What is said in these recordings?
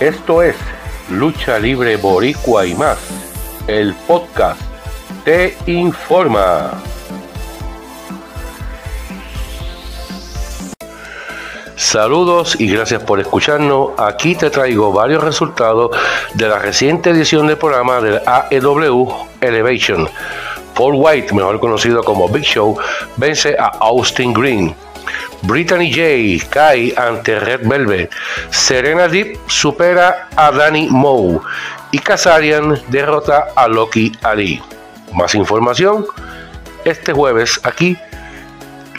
Esto es Lucha Libre Boricua y más. El podcast te informa. Saludos y gracias por escucharnos. Aquí te traigo varios resultados de la reciente edición del programa del AEW Elevation. Paul White, mejor conocido como Big Show, vence a Austin Green. Brittany J cae ante Red Velvet. Serena Deep supera a Danny Moe. Y Kazarian derrota a Loki Ali. Más información este jueves aquí.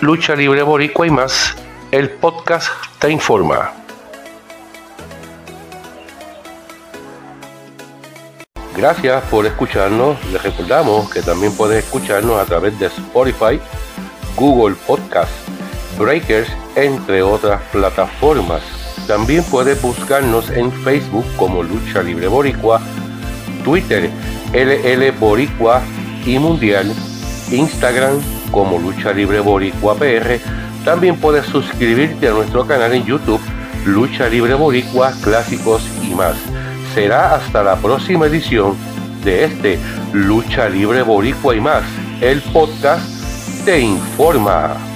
Lucha Libre Boricua y más el podcast te informa. Gracias por escucharnos. Les recordamos que también puedes escucharnos a través de Spotify, Google Podcast, Breakers, entre otras plataformas. También puedes buscarnos en Facebook como Lucha Libre Boricua, Twitter LL Boricua y Mundial, Instagram como Lucha Libre Boricua PR también puedes suscribirte a nuestro canal en YouTube, Lucha Libre Boricua, Clásicos y más. Será hasta la próxima edición de este Lucha Libre Boricua y más. El podcast te informa.